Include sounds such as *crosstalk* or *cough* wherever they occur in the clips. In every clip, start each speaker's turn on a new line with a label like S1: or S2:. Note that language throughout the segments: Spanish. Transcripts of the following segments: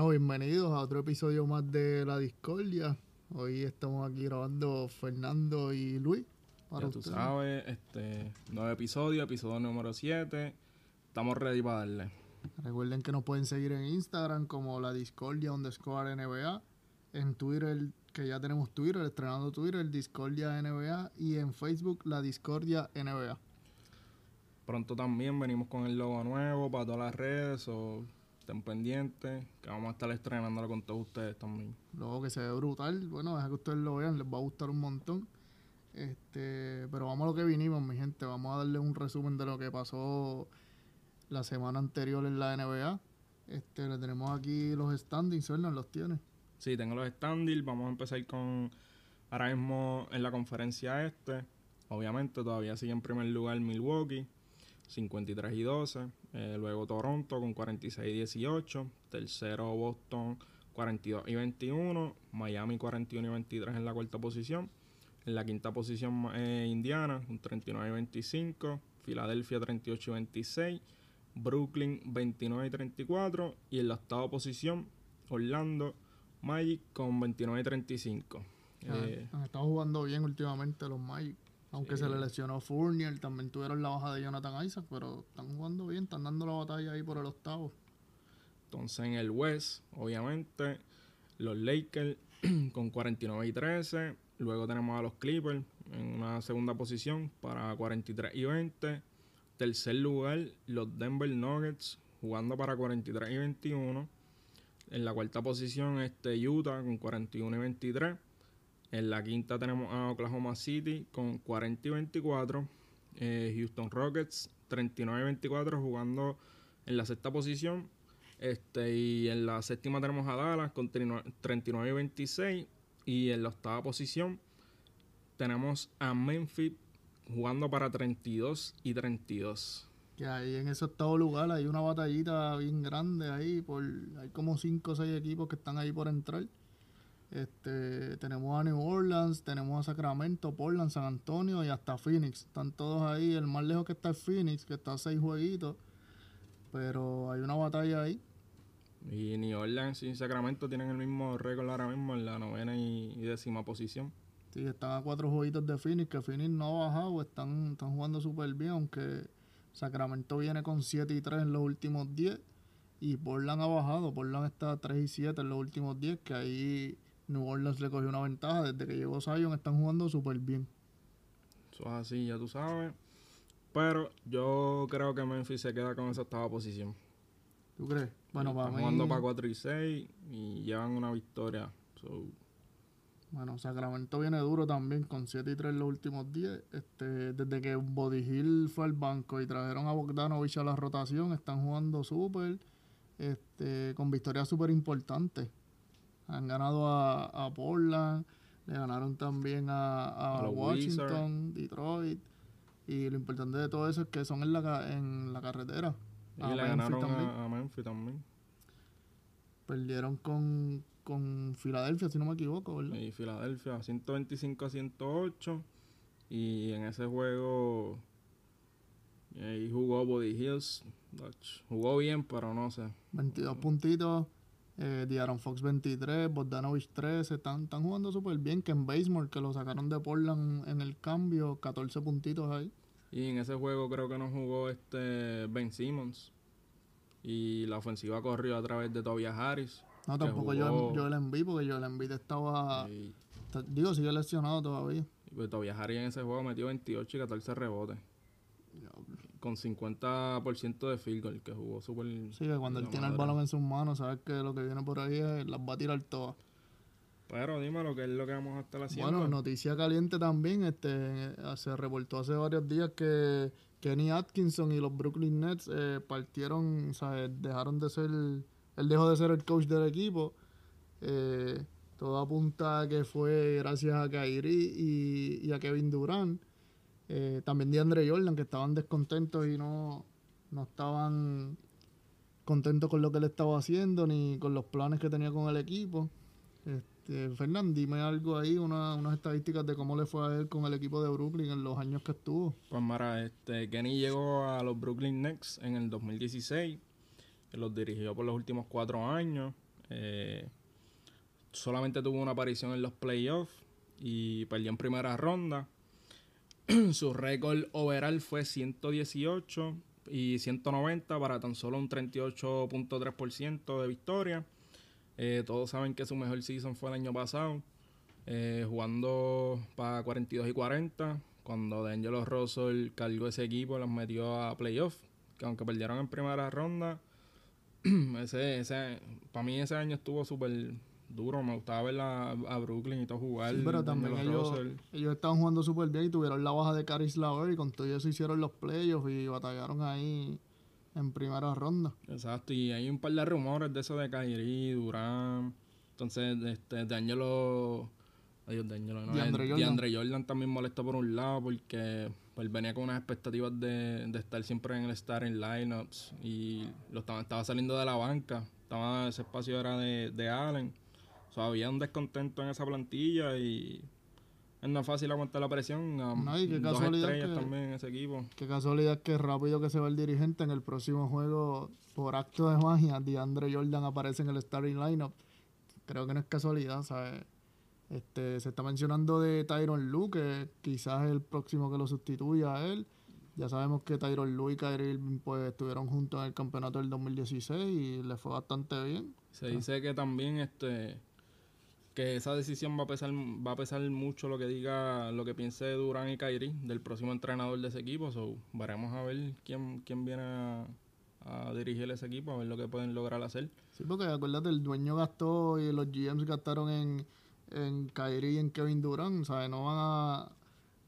S1: Bueno, bienvenidos a otro episodio más de La Discordia. Hoy estamos aquí grabando Fernando y Luis.
S2: Para ya tú sabes, este, nuevo episodio, episodio número 7. Estamos ready para darle.
S1: Recuerden que nos pueden seguir en Instagram como La Discordia underscore NBA. En Twitter, que ya tenemos Twitter, estrenando Twitter, Discordia NBA. Y en Facebook, La Discordia NBA.
S2: Pronto también venimos con el logo nuevo para todas las redes o estén pendientes, que vamos a estar estrenándolo con todos ustedes también.
S1: Luego que se ve brutal, bueno, deja que ustedes lo vean, les va a gustar un montón. Este, pero vamos a lo que vinimos, mi gente, vamos a darle un resumen de lo que pasó la semana anterior en la NBA. Este, le tenemos aquí los standings, ¿verdad? ¿Los tiene?
S2: Sí, tengo los standings, vamos a empezar con ahora mismo en la conferencia este. Obviamente todavía sigue en primer lugar Milwaukee 53 y 12. Eh, luego Toronto con 46 y 18. Tercero Boston 42 y 21. Miami 41 y 23 en la cuarta posición. En la quinta posición eh, Indiana con 39 y 25. Filadelfia 38 y 26. Brooklyn 29 y 34. Y en la octava posición Orlando Magic con 29 y 35.
S1: Ah, eh, han estado jugando bien últimamente los Magic. Aunque se le lesionó Fournier, también tuvieron la baja de Jonathan Isaac, pero están jugando bien, están dando la batalla ahí por el octavo.
S2: Entonces en el West, obviamente, los Lakers *clears throat* con 49 y 13. Luego tenemos a los Clippers en una segunda posición para 43 y 20. Tercer lugar, los Denver Nuggets jugando para 43 y 21. En la cuarta posición, este Utah con 41 y 23. En la quinta tenemos a Oklahoma City con 40 y 24. Eh, Houston Rockets 39 y 24 jugando en la sexta posición. Este, y en la séptima tenemos a Dallas con 39 y 26. Y en la octava posición tenemos a Memphis jugando para 32 y 32.
S1: Que ahí en ese octavo lugar hay una batallita bien grande ahí. Hay como 5 o 6 equipos que están ahí por entrar. Este, tenemos a New Orleans, tenemos a Sacramento, Portland, San Antonio y hasta Phoenix. Están todos ahí. El más lejos que está es Phoenix, que está a seis jueguitos. Pero hay una batalla ahí.
S2: Y New Orleans y Sacramento tienen el mismo récord ahora mismo en la novena y, décima posición.
S1: Sí, están a cuatro jueguitos de Phoenix, que Phoenix no ha bajado, están, están jugando súper bien, aunque Sacramento viene con 7 y 3 en los últimos 10 y Portland ha bajado, Portland está a 3 y 7 en los últimos 10, que ahí New Orleans le cogió una ventaja. Desde que llegó Zion están jugando súper bien.
S2: Eso es así, ya tú sabes. Pero yo creo que Memphis se queda con esa octava posición.
S1: ¿Tú crees? Bueno,
S2: para Están jugando para 4 y 6 y llevan una victoria.
S1: Bueno, Sacramento viene duro también con 7 y 3 en los últimos 10. Este, desde que Body Hill fue al banco y trajeron a Bogdanovich a la rotación, están jugando súper. Este, con victorias súper importantes. Han ganado a, Portland, le ganaron también a, Washington, Detroit. Y lo importante de todo eso es que son en la, en la carretera.
S2: Y le ganaron a, Memphis también.
S1: Perdieron con, con Filadelfia, si no me equivoco, ¿verdad?
S2: Y Filadelfia, 125 a 108. Y en ese juego ahí jugó Body Hills. Jugó bien, pero no sé.
S1: 22 puntitos eh, Diaron Fox 23, Bogdanovich 13, están, están jugando súper bien. Ken Basemore, que lo sacaron de Portland en el cambio, 14 puntitos ahí.
S2: Y en ese juego creo que no jugó este Ben Simmons. Y la ofensiva corrió a través de Tobias Harris.
S1: No, tampoco yo, yo el enví porque yo el enví estaba. Digo, sigue lesionado todavía.
S2: Y pues Tobias Harris en ese juego metió 28 y 14 rebotes con 50% de field goal, que jugó súper.
S1: Sí, que cuando él tiene el balón en sus manos, sabes que lo que viene por ahí es, las va a tirar todas.
S2: Pero dime lo que es lo que vamos a estar haciendo.
S1: Bueno, noticia caliente también, este se reportó hace varios días que Kenny Atkinson y los Brooklyn Nets eh, partieron, o sea, dejaron de ser, él dejó de ser el coach del equipo. Eh, todo apunta a que fue gracias a Kyrie y, y a Kevin Durant. Eh, también de Andre Jordan, que estaban descontentos y no, no estaban contentos con lo que él estaba haciendo ni con los planes que tenía con el equipo. Este, Fernán, dime algo ahí, una, unas estadísticas de cómo le fue a él con el equipo de Brooklyn en los años que estuvo.
S2: Pues Mara, este, Kenny llegó a los Brooklyn Nets en el 2016, los dirigió por los últimos cuatro años. Eh, solamente tuvo una aparición en los playoffs y perdió en primera ronda. *clears throat* Su récord overall fue 118 y 190 para tan solo un 38.3% de victoria. Eh, todos saben que su mejor season fue el año pasado, eh, jugando para 42 y 40, cuando D'Angelo Russell cargó ese equipo, los metió a playoff, que aunque perdieron en primera ronda, *clears throat* ese, ese, para mí ese año estuvo súper duro. Me gustaba ver a, a, Brooklyn y todo jugar.
S1: Sí, pero también ellos, ellos, estaban jugando súper bien y tuvieron la baja de Caris Laver y con todo eso hicieron los playoffs y batallaron ahí en primera ronda.
S2: Exacto, y hay un par de rumores de eso de Kyrie, Durán. Entonces, este, de Angelo. Adiós, de Angelo, ¿no? De Andre Jordan. Jordan también molestó por un lado porque pues, venía con unas expectativas de, de estar siempre en el starting lineups y lo estaba, estaba saliendo de la banca. Estaba, ese espacio era de, de Allen. O sea, había un descontento en esa plantilla y no es fácil aguantar la presión. no, y qué casualidad
S1: que, también en ese equipo. Qué casualidad que rápido que se va el dirigente en el próximo juego, por acto de magia, DeAndre Jordan aparece en el starting lineup. Creo que no es casualidad, ¿sabes? Este, se está mencionando de Tyron Lue, que quizás es el próximo que lo sustituya a él. Ya sabemos que Tyron Lue y Kyrie pues, estuvieron juntos en el campeonato del 2016 y le fue bastante bien.
S2: Se dice que también este esa decisión va a pesar va a pesar mucho lo que diga lo que piense Durán y Kairi del próximo entrenador de ese equipo. So veremos a ver quién quién viene a, dirigir ese equipo a ver lo que pueden lograr hacer.
S1: Sí porque acuérdate el dueño gastó y los GMs gastaron en en Kyrie y en Kevin Durant o no van a,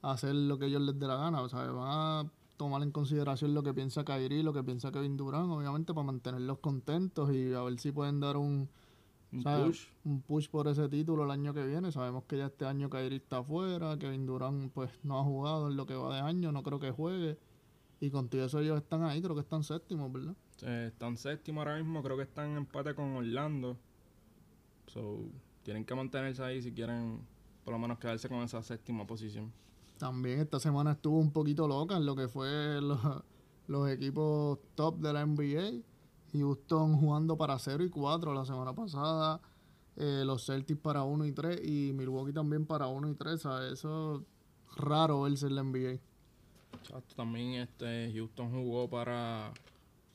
S1: hacer lo que ellos les dé la gana sea van a tomar en consideración lo que piensa Kyrie lo que piensa Kevin Durant obviamente para mantenerlos contentos y a ver si pueden dar un un push. Un push por ese título el año que viene. Sabemos que ya este año Kyrie está afuera, Kevin Durant pues no ha jugado en lo que va de año, no creo que juegue. Y contigo eso ellos están ahí, creo que están séptimos, ¿verdad?
S2: están séptimos ahora mismo, creo que están en empate con Orlando. So, tienen que mantenerse ahí si quieren por lo menos quedarse con esa séptima posición.
S1: También esta semana estuvo un poquito loca en lo que fue los, los equipos top de la NBA Houston jugando para 0 y 4 la semana pasada. Eh, los Celtics para 1 y 3 y Milwaukee también para 1 y 3. Eso es raro verse en la NBA.
S2: También este Houston jugó para,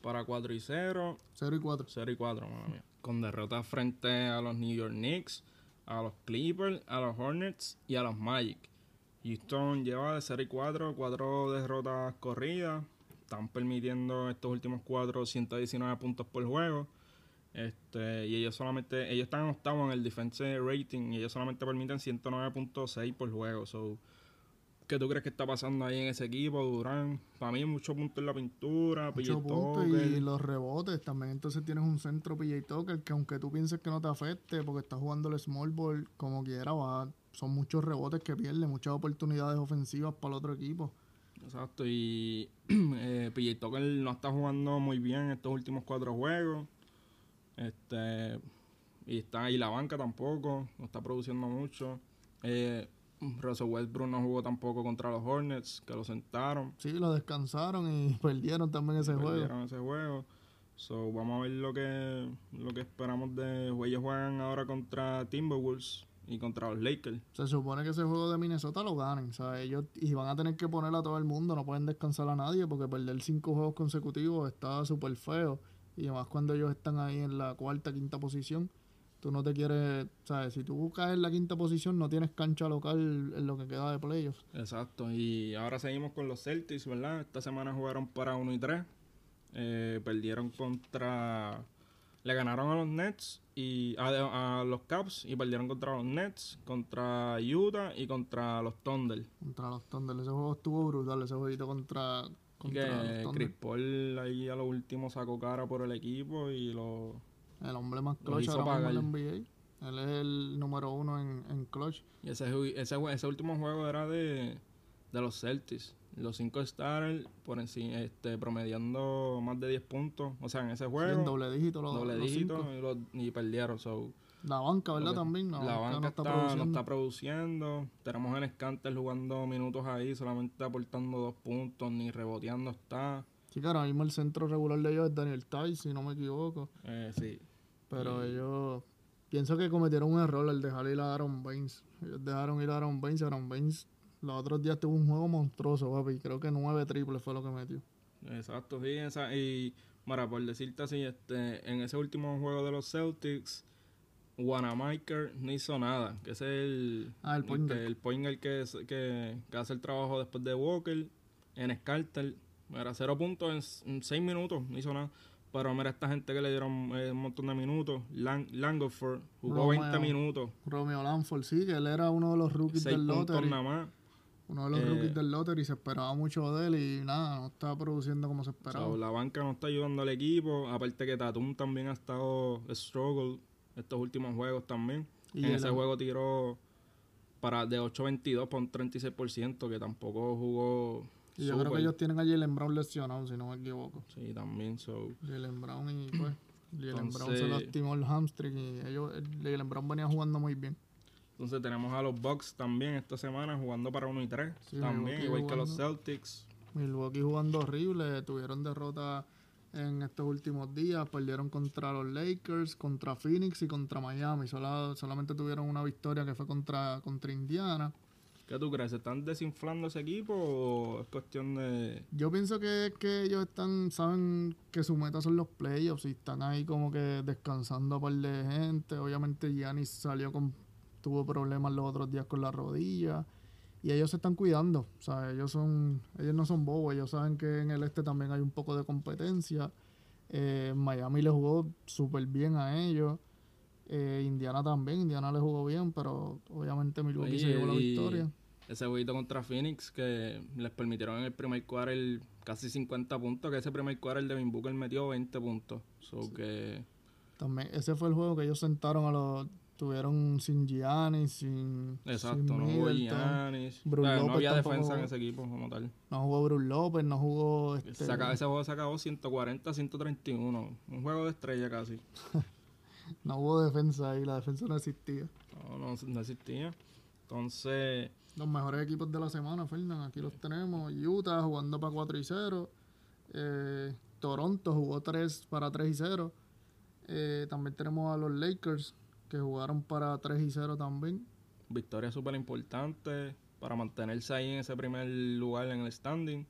S2: para 4 y 0.
S1: 0 y 4.
S2: 0 y 4, Con derrotas frente a los New York Knicks, a los Clippers, a los Hornets y a los Magic. Houston lleva de 0 y 4, 4 derrotas corridas están permitiendo estos últimos cuatro 119 puntos por juego. Este, y ellos solamente, ellos están en octavo en el defense rating y ellos solamente permiten 109.6 por juego. So, ¿Qué tú crees que está pasando ahí en ese equipo, Durán? Para mí, muchos puntos en la pintura,
S1: Muchos puntos y los rebotes. También entonces tienes un centro PJ Tucker que aunque tú pienses que no te afecte porque estás jugando el small ball como quiera, va, son muchos rebotes que pierde, muchas oportunidades ofensivas para el otro equipo.
S2: Exacto, y *clears throat* eh, PJ Tucker no está jugando muy bien estos últimos cuatro juegos. Este y está ahí la banca tampoco, no está produciendo mucho. Eh, Russell Westbrook no jugó tampoco contra los Hornets, que lo sentaron.
S1: Sí, lo descansaron y *laughs* perdieron también ese juego.
S2: Perdieron ese juego. So, vamos a ver lo que, lo que esperamos de... Ellos juegan ahora contra Timberwolves y contra los Lakers.
S1: Se supone que ese juego de Minnesota lo ganen, o sea, ellos y van a tener que poner a todo el mundo, no pueden descansar a nadie porque perder cinco juegos consecutivos está súper feo y además cuando ellos están ahí en la cuarta, quinta posición, tú no te quieres, sabes, si tú caes en la quinta posición no tienes cancha local en lo que queda de playoffs.
S2: Exacto, y ahora seguimos con los Celtics, ¿verdad? Esta semana jugaron para 1 y 3, eh, perdieron contra le ganaron a los Nets y a, los Caps y perdieron contra los Nets, contra Utah y contra los Thunder.
S1: Contra los Thunder, ese juego estuvo brutal, ese jueguito contra,
S2: contra los Chris Paul ahí a lo último sacó cara por el equipo y lo
S1: el hombre más clutch ahora mismo NBA. Él es el número uno en, en clutch.
S2: Y ese, ese, ese último juego era de, de los Celtics los cinco stars por encima, este, promediando más de 10 puntos. O sea, en ese juego.
S1: doble dígito, los,
S2: doble dígito y, perdieron. So,
S1: la banca, ¿verdad? También.
S2: La, banca, no, está, produciendo. no está produciendo. Tenemos en Scanter jugando minutos ahí, solamente aportando dos puntos, ni reboteando está.
S1: Sí, claro, ahora mismo el centro regular de ellos es Daniel Tice, si no me equivoco.
S2: Eh, sí.
S1: Pero ellos pienso que cometieron un error al dejar ir a Aaron Baines. Ellos dejaron ir a Aaron Baines. Aaron Baines los otros días tuvo un juego monstruoso, papi. Creo que nueve triples fue lo que metió.
S2: Exacto, sí. Esa, y, Mara, por decirte así, este, en ese último juego de los Celtics, Wanamaker no hizo nada. Que es el,
S1: ah, el point
S2: el, que, que, que, que, hace el trabajo después de Walker en Scarter. Era cero puntos en, seis minutos, no hizo nada. Pero mira, esta gente que le dieron eh, un montón de minutos. Lang, Langford jugó 20 minutos.
S1: Romeo Langford, sí, que él era uno de los rookies del lottery.
S2: nada más.
S1: Uno de los rookies eh, del lottery se esperaba mucho de él y nada, no estaba produciendo como se esperaba.
S2: la banca no está ayudando al equipo. Aparte que Tatum también ha estado struggle estos últimos juegos también. Y en ese juego tiró para de 8.22 para un 36%, que tampoco jugó
S1: y yo creo que ellos tienen a Jalen Brown lesionado, si no me equivoco.
S2: Sí, también. So.
S1: Jalen Brown y pues. Jalen Brown se lastimó el hamstring y ellos, Jalen Brown venía jugando muy bien.
S2: Entonces tenemos a los Bucks también esta semana jugando para 1 y 3. también, igual que los Celtics.
S1: Milwaukee jugando horrible, tuvieron derrota en estos últimos días, perdieron contra los Lakers, contra Phoenix y contra Miami. solamente tuvieron una victoria que fue contra, contra Indiana.
S2: ¿Qué tú crees? ¿Se están desinflando ese equipo o es cuestión de...?
S1: Yo pienso que, que ellos están, saben que su meta son los playoffs y están ahí como que descansando a par de gente. Obviamente Giannis salió con... tuvo problemas los otros días con la rodilla y ellos se están cuidando. O sea, ellos son ellos no son bobos, ellos saben que en el este también hay un poco de competencia. Eh, Miami le jugó súper bien a ellos. Eh, Indiana también, Indiana le jugó bien, pero obviamente Milwaukee se llevó la victoria.
S2: Ese jueguito contra Phoenix que les permitieron en el primer quarter casi 50 puntos, que ese primer quarter de Devin Booker metió 20 puntos. que...
S1: También, ese fue el juego que ellos sentaron a los tuvieron sin Giannis, sin.
S2: Exacto, no jugó Giannis. no había defensa en ese equipo como tal.
S1: No jugó Bruce López, no jugó. Este...
S2: ese juego se acabó 140-131. Un juego de estrella casi. *laughs*
S1: no hubo defensa ahí, la defensa no existía.
S2: No, no, existía. Entonces.
S1: Los mejores equipos de la semana, Fernando, aquí los tenemos. Utah jugando para 4 y 0. Eh, Toronto jugó 3 para 3 y 0. Eh, también tenemos a los Lakers que jugaron para 3 y 0 también.
S2: Victoria súper importante para mantenerse ahí en ese primer lugar en el standing.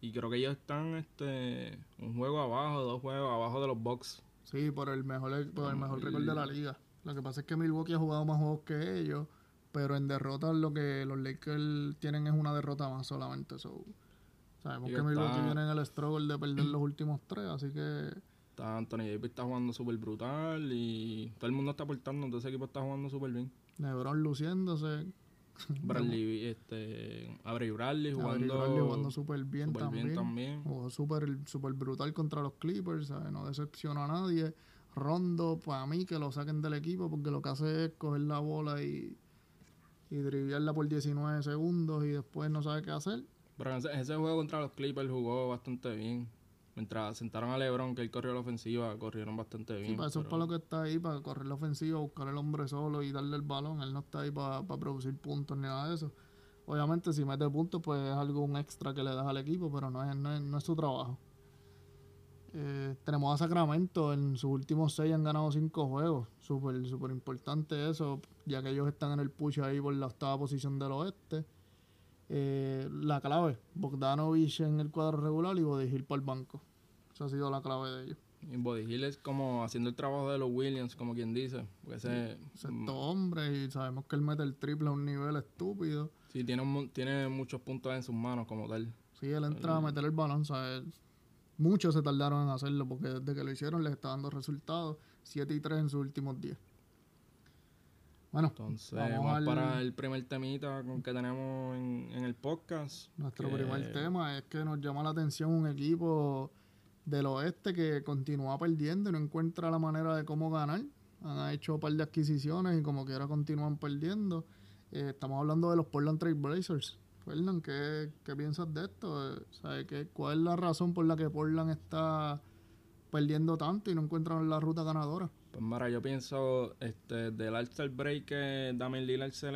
S2: Y creo que ellos están este un juego abajo, dos juegos abajo de los Bucks.
S1: Sí, por el mejor, por el mejor récord de la liga. Lo que pasa es que Milwaukee ha jugado más juegos que ellos, pero en derrotas lo que los Lakers tienen es una derrota más solamente. sabemos que Milwaukee viene en el struggle de perder los últimos tres, así que...
S2: Está Anthony Davis está jugando súper brutal y todo el mundo está aportando, entonces ese equipo está jugando súper bien.
S1: LeBron luciéndose. *laughs*
S2: Bradley, este, Avery Bradley jugando,
S1: Bradley jugando súper bien, también. Jugó súper super brutal contra los Clippers, no decepcionó a nadie. Rondo, para mí, que lo saquen del equipo porque lo que hace es coger la bola y, y driviarla por 19 segundos y después no sabe qué hacer.
S2: Pero ese, juego contra los Clippers jugó bastante bien. Mientras sentaron a LeBron, que él corrió la ofensiva, corrieron bastante bien. Sí,
S1: para eso es para lo que está ahí, para correr la ofensiva, buscar el hombre solo y darle el balón. Él no está ahí para, para producir puntos ni nada de eso. Obviamente, si mete puntos, pues es algo un extra que le das al equipo, pero no es, no es, no es su trabajo. Eh, tenemos a Sacramento, en sus últimos seis han ganado cinco juegos. Súper, súper importante eso, ya que ellos están en el push ahí por la octava posición del oeste. Eh, la clave, Bogdanovich en el cuadro regular y Body Hill por el banco. Esa ha sido la clave de ellos.
S2: Y Body Hill es como haciendo el trabajo de los Williams, como quien dice.
S1: ese, hombre y sabemos que él mete el triple a un nivel estúpido.
S2: Sí, tiene, tiene muchos puntos en sus manos como tal.
S1: Sí, él entra a meter el balón, ¿sabes? Muchos se tardaron en hacerlo porque desde que lo hicieron les está dando resultados. 7 y 3 en sus últimos 10.
S2: Bueno, entonces vamos, para el primer temita que tenemos en, el podcast.
S1: Nuestro primer tema es que nos llama la atención un equipo del oeste que continúa perdiendo y no encuentra la manera de cómo ganar. Han hecho un par de adquisiciones y como quiera continúan perdiendo. Eh, estamos hablando de los Portland Trail Blazers. Fernand, ¿qué, ¿qué, piensas de esto? ¿Sabe qué, ¿Cuál es la razón por la que Portland está perdiendo tanto y no encuentran la ruta ganadora?
S2: Pues Mara, yo pienso, este, del All-Star Break que Damian Lillard se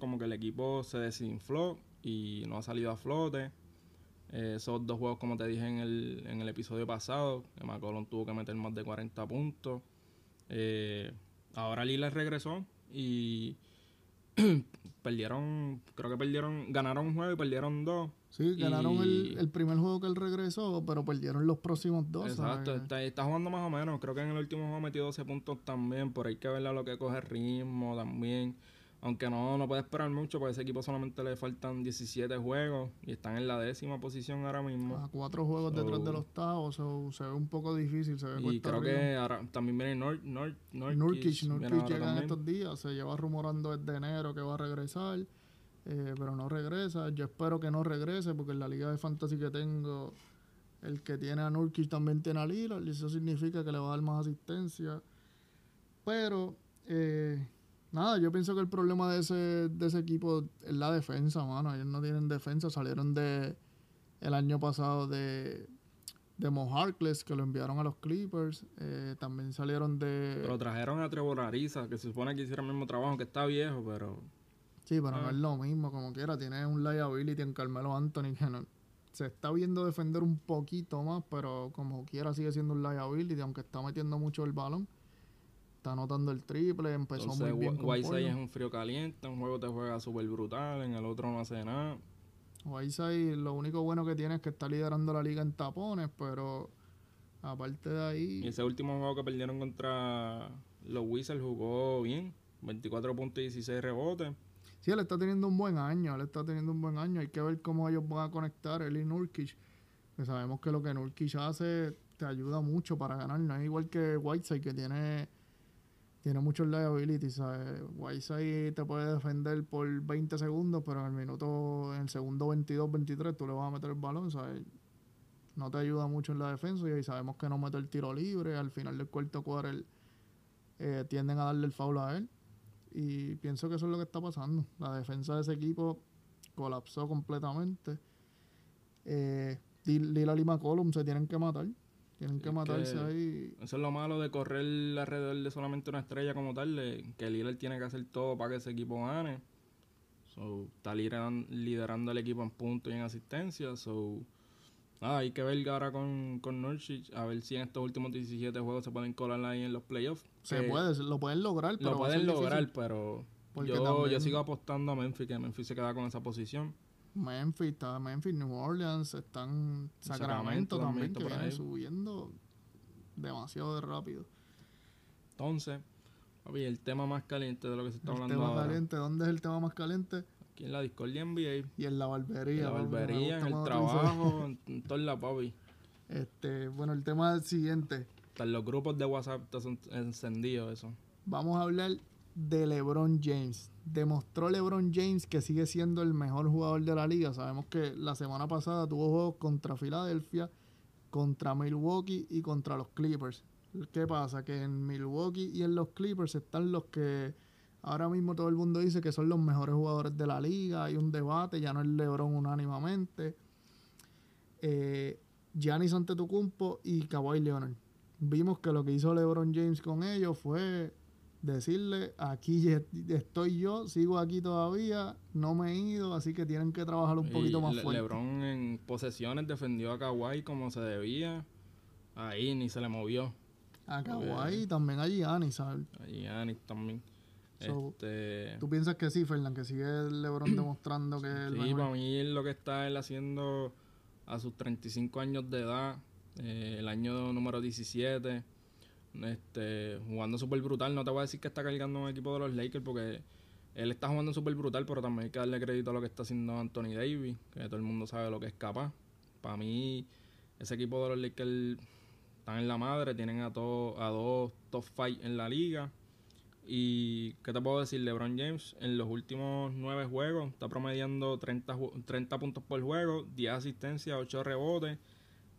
S2: como que el equipo se desinfló y no ha salido a flote. Eh, esos dos juegos, como te dije en el, en el episodio pasado, que McCollum tuvo que meter más de 40 puntos. Eh, ahora Lillard regresó y *clears throat* perdieron, creo que perdieron, ganaron un juego y perdieron dos.
S1: Sí, ganaron el, el, primer juego que él regresó, pero perdieron los próximos dos.
S2: Exacto, está, está, jugando más o menos. Creo que en el último juego metió 12 puntos también, por ahí que verla lo que coge ritmo también. Aunque no, no puede esperar mucho, porque ese equipo solamente le faltan 17 juegos y están en la décima posición ahora mismo.
S1: A cuatro juegos detrás del octavo, se ve un poco difícil. Se ve
S2: y creo que ahora también viene Nor, Nor,
S1: Nurkic. Nurkic llega en estos días, se lleva rumorando desde enero que va a regresar, eh, pero no regresa. Yo espero que no regrese, porque en la liga de fantasy que tengo, el que tiene a Nurkic también tiene a Lillard, y eso significa que le va a dar más asistencia. Pero... Eh, Nada, yo pienso que el problema de ese, de ese equipo es la defensa, mano. Ellos no tienen defensa. Salieron de el año pasado de, de Mo que lo enviaron a los Clippers. Eh, también salieron de.
S2: Pero trajeron a Trevor Ariza, que se supone que hiciera el mismo trabajo, que está viejo, pero.
S1: Sí, pero no ah. es lo mismo, como quiera. Tiene un liability en Carmelo Anthony que no, se está viendo defender un poquito más, pero como quiera sigue siendo un liability, aunque está metiendo mucho el balón está anotando el triple, empezó muy bien
S2: Whiteside es un frío caliente, un juego te juega súper brutal, en el otro no hace nada.
S1: Whiteside lo único bueno que tiene es que está liderando la liga en tapones, pero aparte de ahí...
S2: Y ese último juego que perdieron contra los Wizards jugó bien, 24 puntos y 16 rebotes.
S1: Sí, él está teniendo un buen año, él está teniendo un buen año, hay que ver cómo ellos van a conectar, él y Nurkic, que sabemos que lo que Nurkic hace te ayuda mucho para ganar, no es igual que Whiteside que tiene tiene muchos liabilities, ¿sabes? Whiteside te puede defender por 20 segundos, pero en el minuto, en el segundo 22, 23, tú le vas a meter el balón, ¿sabes? No te ayuda mucho en la defensa y sabemos que no mete el tiro libre. Al final del cuarto cuadro eh, tienden a darle el foul a él. Y pienso que eso es lo que está pasando. La defensa de ese equipo colapsó completamente. Eh, Lila y McCollum se tienen que matar. Tienen que matarse ahí.
S2: Eso es lo malo de correr alrededor de solamente una estrella como tal, que Lillard tiene que hacer todo para que ese equipo gane. So, está liderando, liderando el equipo en puntos y en asistencia. So, hay que ver ahora con, con Nurkic, a ver si en estos últimos 17 juegos se pueden colar ahí en los playoffs.
S1: Se puede, lo pueden lograr,
S2: pero Lo pueden lograr, pero yo, yo sigo apostando a Memphis, que Memphis se queda con esa posición.
S1: Memphis, está Memphis, New Orleans, están Sacramento, también, que viene subiendo demasiado de rápido.
S2: Entonces, el tema más caliente de lo que se está
S1: el
S2: hablando
S1: tema caliente, ¿dónde es el tema más caliente?
S2: Aquí en la Discordia NBA.
S1: Y en la barbería. En
S2: la barbería, en el trabajo, en, en toda la papi.
S1: Este, bueno, el tema siguiente.
S2: Están los grupos de WhatsApp están encendidos eso.
S1: Vamos a hablar de LeBron James. Demostró LeBron James que sigue siendo el mejor jugador de la liga. Sabemos que la semana pasada tuvo juegos contra Filadelfia, contra Milwaukee y contra los Clippers. ¿Qué pasa? Que en Milwaukee y en los Clippers están los que ahora mismo todo el mundo dice que son los mejores jugadores de la liga. Hay un debate, ya no es LeBron unánimamente. Eh, Giannis Antetokounmpo y Kawhi Leonard. Vimos que lo que hizo LeBron James con ellos fue decirle, aquí estoy yo, sigo aquí todavía, no me he ido, así que tienen que trabajar un poquito más fuerte.
S2: LeBron en posesiones defendió a Kawhi como se debía, ahí ni se le movió.
S1: A Kawhi también a Giannis, ¿sabes?
S2: A Giannis también. este...
S1: ¿Tú piensas que sí, Fernán? Que sigue LeBron *clears throat* demostrando que...
S2: Sí, para mí lo que está él haciendo a sus 35 años de edad, eh, el año número 17 este, jugando súper brutal. No te voy a decir que está cargando un equipo de los Lakers porque él está jugando súper brutal, pero también hay que darle crédito a lo que está haciendo Anthony Davis, que todo el mundo sabe lo que es capaz. Para mí, ese equipo de los Lakers están en la madre, tienen a, a dos top five en la liga. Y, ¿qué te puedo decir? LeBron James en los últimos nueve juegos está promediando 30, 30 puntos por juego, 10 asistencias, 8 rebotes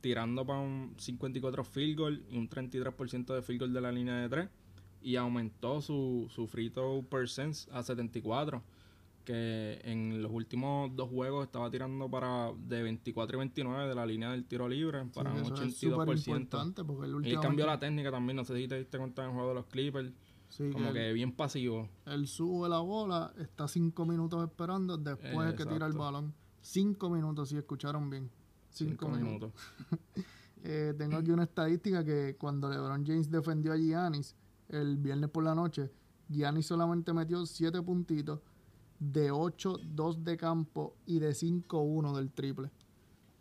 S2: tirando para un 54 field goal y un 33% de field goal de la línea de 3 y aumentó su, su free throw percent a 74 que en los últimos dos juegos estaba tirando para de 24 y 29 de la línea del tiro libre para un 82%. porque el y cambió la técnica también, no sé si te diste cuenta en el juego de los Clippers. como que, bien pasivo.
S1: Él sube la bola, está cinco minutos esperando después de que tira el balón. Cinco minutos, si escucharon bien. Cinco, minutos. *laughs* Eh, tengo aquí una estadística que cuando LeBron James defendió a Giannis, el viernes por la noche, Gianni solamente metió 7 puntitos de 8, 2 de campo y de 5, 1 del triple.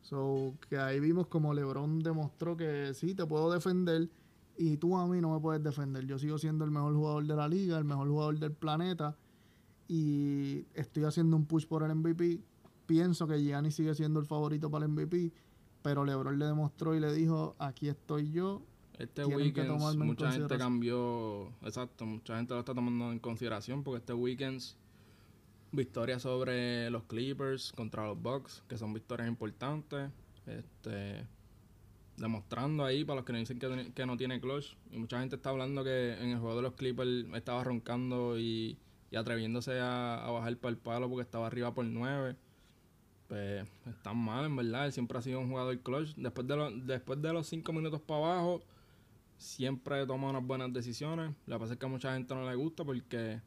S1: So, que ahí vimos como LeBron demostró que sí, te puedo defender y tú a mí no me puedes defender. Yo sigo siendo el mejor jugador de la liga, el mejor jugador del planeta y estoy haciendo un push por el MVP. Pienso que Gianni sigue siendo el favorito para el MVP, pero LeBron le demostró y le dijo, aquí estoy yo.
S2: Este weekend mucha gente cambió, exacto, mucha gente lo está tomando en consideración porque este weekend victorias sobre los Clippers contra los Bucks, que son victorias importantes. Este, demostrando ahí para los que no dicen que, no tiene clutch. Y mucha gente está hablando que en el juego de los Clippers estaba roncando y, atreviéndose a, bajar para el palo porque estaba arriba por 9. Pues están mal, en verdad. Él siempre ha sido un jugador clutch. Después de, después de los 5 minutos para abajo, siempre toma unas buenas decisiones. Lo que pasa es que a mucha gente no le gusta porque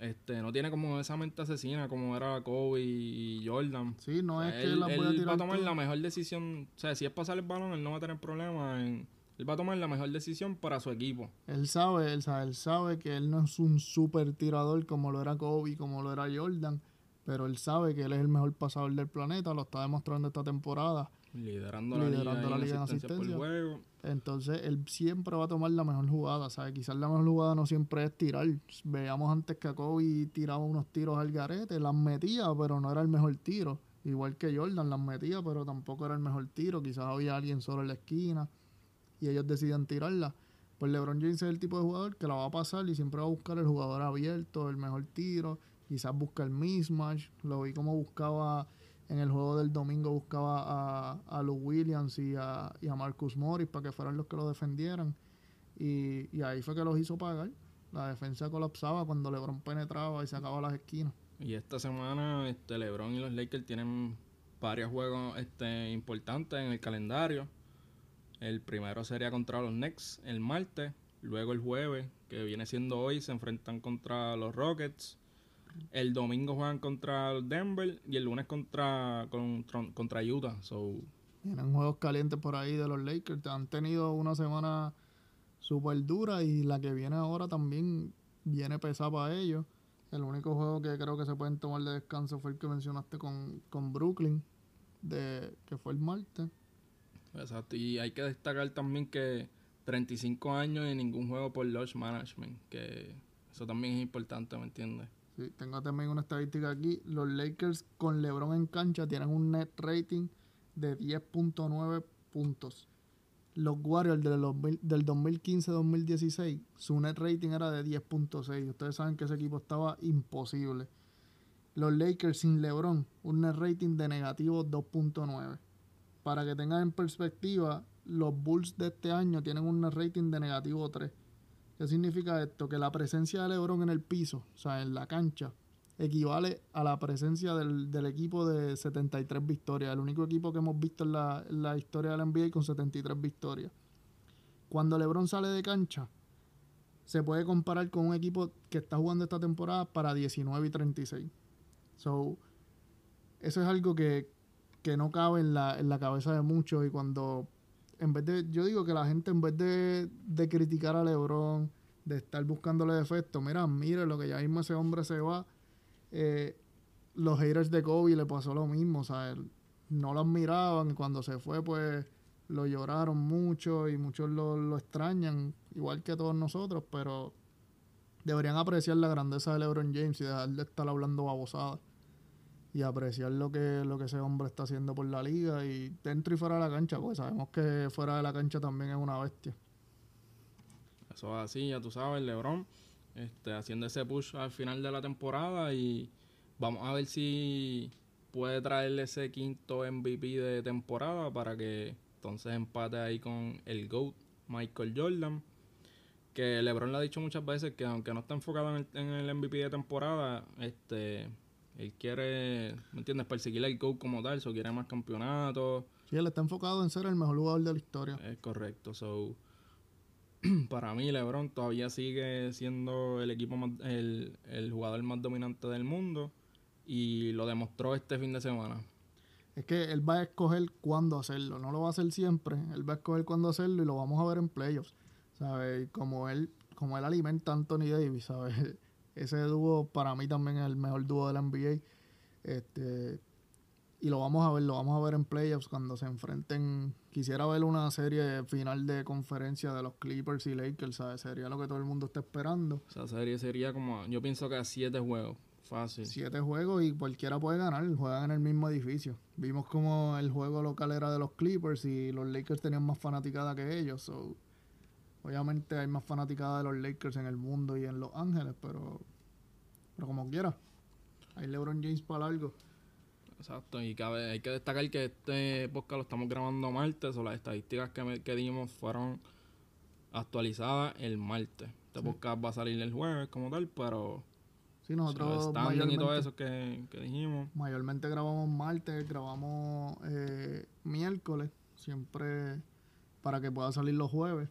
S2: este, no tiene como esa mente asesina como era Kobe y Jordan.
S1: Sí, no es
S2: que
S1: él,
S2: la voy a tirar va a tomar la mejor decisión. O sea, si es pasar el balón, él no va a tener problema en. Él va a tomar la mejor decisión para su equipo.
S1: Él sabe, él sabe, él sabe que él no es un super tirador como lo era Kobe, como lo era Jordan, pero él sabe que él es el mejor pasador del planeta, lo está demostrando esta temporada.
S2: Liderando, la liga, en asistencia, juego.
S1: Entonces, él siempre va a tomar la mejor jugada, ¿sabes? Quizás la mejor jugada no siempre es tirar. Veamos antes que Kobe tiraba unos tiros al garete, las metía, pero no era el mejor tiro. Igual que Jordan, las metía, pero tampoco era el mejor tiro. Quizás había alguien solo en la esquina y ellos decidían tirarla. Pues LeBron James es el tipo de jugador que la va a pasar y siempre va a buscar el jugador abierto, el mejor tiro. Quizás busca el mismatch. Lo vi como buscaba en el juego del domingo buscaba a, a Williams y a, a Marcus Morris para que fueran los que lo defendieran. Y, ahí fue que los hizo pagar. La defensa colapsaba cuando LeBron penetraba y sacaba las esquinas.
S2: Y esta semana este LeBron y los Lakers tienen varios juegos este, importantes en el calendario. El primero sería contra los Knicks el martes. Luego el jueves, que viene siendo hoy, se enfrentan contra los Rockets. El domingo juegan contra Denver y el lunes contra, contra, Utah. So,
S1: Tienen juegos calientes por ahí de los Lakers. Han tenido una semana súper dura y la que viene ahora también viene pesada para ellos. El único juego que creo que se pueden tomar de descanso fue el que mencionaste con, con Brooklyn, de, que fue el martes.
S2: Exacto, y hay que destacar también que 35 años y ningún juego por Lodge Management, que eso también es importante, ¿me entiendes?
S1: Sí, tengo también una estadística aquí. Los Lakers con LeBron en cancha tienen un net rating de 10.9 puntos. Los Warriors del, del 2015-2016, su net rating era de 10.6. Ustedes saben que ese equipo estaba imposible. Los Lakers sin LeBron, un net rating de negativo 2.9. Para que tengan en perspectiva, los Bulls de este año tienen un net rating de negativo 3. ¿Qué significa esto? Que la presencia de LeBron en el piso, o sea, en la cancha, equivale a la presencia del, equipo de 73 victorias, el único equipo que hemos visto en la, la historia del NBA con 73 victorias. Cuando LeBron sale de cancha, se puede comparar con un equipo que está jugando esta temporada para 19 y 36. So, eso es algo que, que no cabe en la, en la cabeza de muchos y cuando en vez de, yo digo que la gente en vez de, de criticar a LeBron, de estar buscándole defectos, mira, mire lo que ya mismo ese hombre se va. Eh, los haters de Kobe le pasó lo mismo, o sea, no lo admiraban y cuando se fue, pues lo lloraron mucho y muchos lo, lo extrañan, igual que todos nosotros, pero deberían apreciar la grandeza de LeBron James y dejar de estar hablando babosadas y apreciar lo que, lo que ese hombre está haciendo por la liga y dentro y fuera de la cancha, pues sabemos que fuera de la cancha también es una bestia.
S2: Eso es así, ya tú sabes, LeBron, este, haciendo ese push al final de la temporada y vamos a ver si puede traerle ese quinto MVP de temporada para que entonces empate ahí con el GOAT Michael Jordan. Que LeBron le ha dicho muchas veces que aunque no está enfocado en el, en el MVP de temporada, este él quiere, ¿me entiendes? Perseguir el GOAT como tal, o quiere más campeonatos.
S1: Sí, él está enfocado en ser el mejor jugador de la historia.
S2: Es correcto, so *clears throat* para mí LeBron todavía sigue siendo el equipo el, el jugador más dominante del mundo y lo demostró este fin de semana.
S1: Es que él va a escoger cuándo hacerlo, no lo va a hacer siempre, él va a escoger cuándo hacerlo y lo vamos a ver en playoffs. ¿Sabes? Como él como él alimenta a Anthony Davis, ¿sabes? Ese dúo para mí también es el mejor dúo de la NBA. Este, y lo vamos a ver, lo vamos a ver en playoffs cuando se enfrenten. Quisiera ver una serie final de conferencia de los Clippers y Lakers, ¿sabes? Sería lo que todo el mundo está esperando.
S2: Esa serie sería como, yo pienso que a siete juegos, fácil.
S1: Siete juegos y cualquiera puede ganar, juegan en el mismo edificio. Vimos como el juego local era de los Clippers y los Lakers tenían más fanaticada que ellos. So, obviamente hay más fanaticada de los Lakers en el mundo y en Los Ángeles, pero, pero como quiera. Hay LeBron James para algo.
S2: Exacto, y cabe, hay que destacar que este podcast lo estamos grabando martes, o las estadísticas que, me- que dimos fueron actualizadas el martes. Este
S1: Sí.
S2: podcast va a salir el jueves como tal, pero
S1: Sí, nosotros
S2: y todo eso que, que dijimos,
S1: mayormente grabamos martes, grabamos eh, miércoles, siempre para que pueda salir los jueves.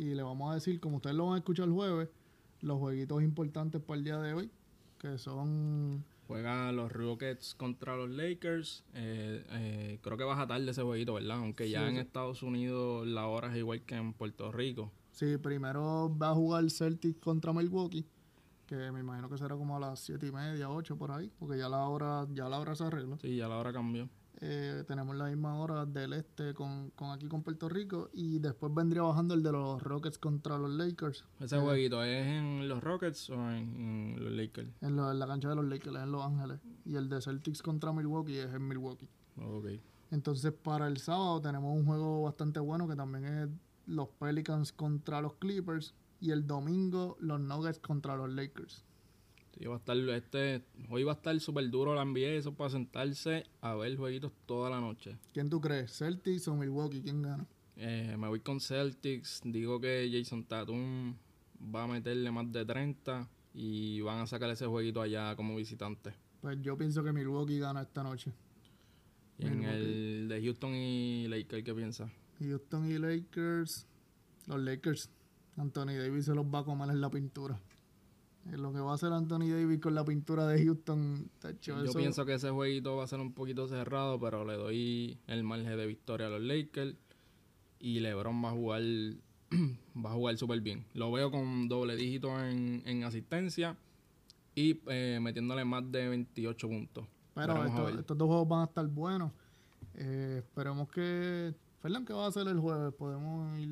S1: Y le vamos a decir, como ustedes lo van a escuchar el jueves, los jueguitos importantes para el día de hoy, que son
S2: juega los Rockets contra los Lakers. Eh, eh, creo que baja tarde ese jueguito, ¿verdad? Aunque ya
S1: Sí,
S2: en
S1: sí.
S2: Estados Unidos la hora es igual que en Puerto Rico.
S1: Sí, primero va a jugar Celtic contra Milwaukee, que me imagino que será como a las siete y media, 8 por ahí, porque ya la hora, ya la hora se arregla.
S2: Sí, ya la hora cambió.
S1: Eh, tenemos la misma hora del este con, con aquí con Puerto Rico y después vendría bajando el de los Rockets contra los Lakers
S2: ¿Ese
S1: Eh.
S2: jueguito es en los Rockets o en, en los Lakers?
S1: en, lo- en la cancha de los Lakers en Los Ángeles y el de Celtics contra Milwaukee es en Milwaukee.
S2: Ok.
S1: Entonces para el sábado tenemos un juego bastante bueno que también es los Pelicans contra los Clippers y el domingo los Nuggets contra los Lakers.
S2: Sí, va a estar este, hoy va a estar súper duro la NBA, eso para sentarse a ver jueguitos toda la noche.
S1: ¿Quién tú crees? ¿Celtics o Milwaukee? ¿Quién gana?
S2: Eh, me voy con Celtics, digo que Jason Tatum va a meterle más de 30 y van a sacar ese jueguito allá como visitante.
S1: Pues yo pienso que Milwaukee gana esta noche.
S2: Y en el de Houston y Lakers, ¿qué piensas?
S1: Houston y Lakers. Los Lakers. Anthony Davis se los va a comer en la pintura. Eh, Lo que va a hacer Anthony Davis con la pintura de Houston, tacho,
S2: Yo
S1: eso-
S2: pienso que ese jueguito va a ser un poquito cerrado, pero le doy el margen de victoria a los Lakers. Y LeBron va a jugar *clears throat* va a jugar súper bien. Lo veo con doble dígito en, en asistencia y eh, metiéndole más de 28 puntos.
S1: Pero esto- estos dos juegos van a estar buenos. Eh, esperemos que. Fernán, ¿qué va a hacer el jueves? Podemos ir.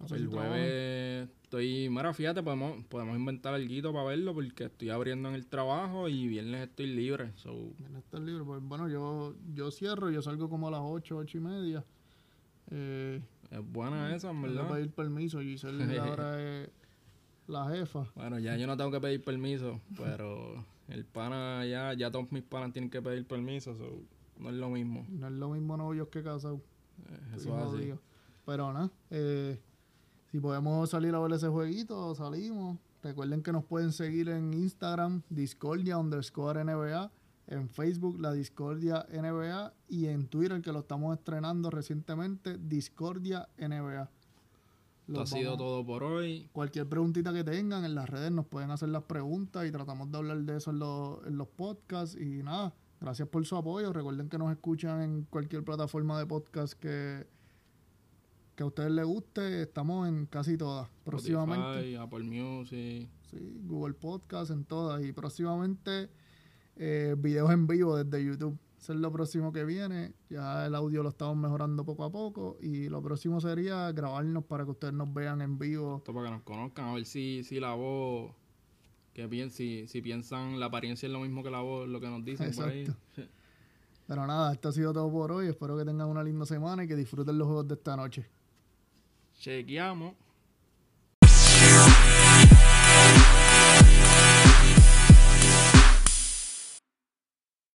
S1: No sé
S2: el
S1: si
S2: jueves estoy, mira, fíjate, podemos, podemos inventar algo para verlo porque estoy abriendo en el trabajo y viernes estoy libre. So,
S1: Viernes está libre. Pues bueno, yo, yo cierro, yo salgo como a las 8, 8 y media. Eh,
S2: es buena esa, en verdad.
S1: pedir permiso. Giselle *laughs* ahora es la jefa.
S2: Bueno, ya yo no tengo que pedir permiso, pero el pana ya, ya todos mis panas tienen que pedir permiso, so, no es lo mismo.
S1: No es lo mismo novios que casados.
S2: Eh,
S1: Estoy
S2: Eso es así.
S1: Pero nada, eh, si podemos salir a ver ese jueguito, salimos. Recuerden que nos pueden seguir en Instagram, Discordia underscore NBA, en Facebook, la Discordia NBA, y en Twitter, que lo estamos estrenando recientemente, Discordia NBA.
S2: Esto ha sido todo por hoy.
S1: Cualquier preguntita que tengan en las redes nos pueden hacer las preguntas y tratamos de hablar de eso en, los- en los podcasts. Y nada, gracias por su apoyo. Recuerden que nos escuchan en cualquier plataforma de podcast que, que a ustedes les guste. Estamos en casi todas. Próximamente,
S2: Spotify, Apple Music.
S1: sí, Google Podcast, en todas. Y próximamente eh, videos en vivo desde YouTube. Eso es lo próximo que viene. Ya el audio lo estamos mejorando poco a poco. Y lo próximo sería grabarnos para que ustedes nos vean en vivo.
S2: Esto para que nos conozcan, a ver si, si la voz, que bien, si, si piensan la apariencia es lo mismo que la voz, lo que nos dicen por ahí.
S1: Pero nada, esto ha sido todo por hoy. Espero que tengan una linda semana y que disfruten los juegos de esta noche.
S2: Chequeamos.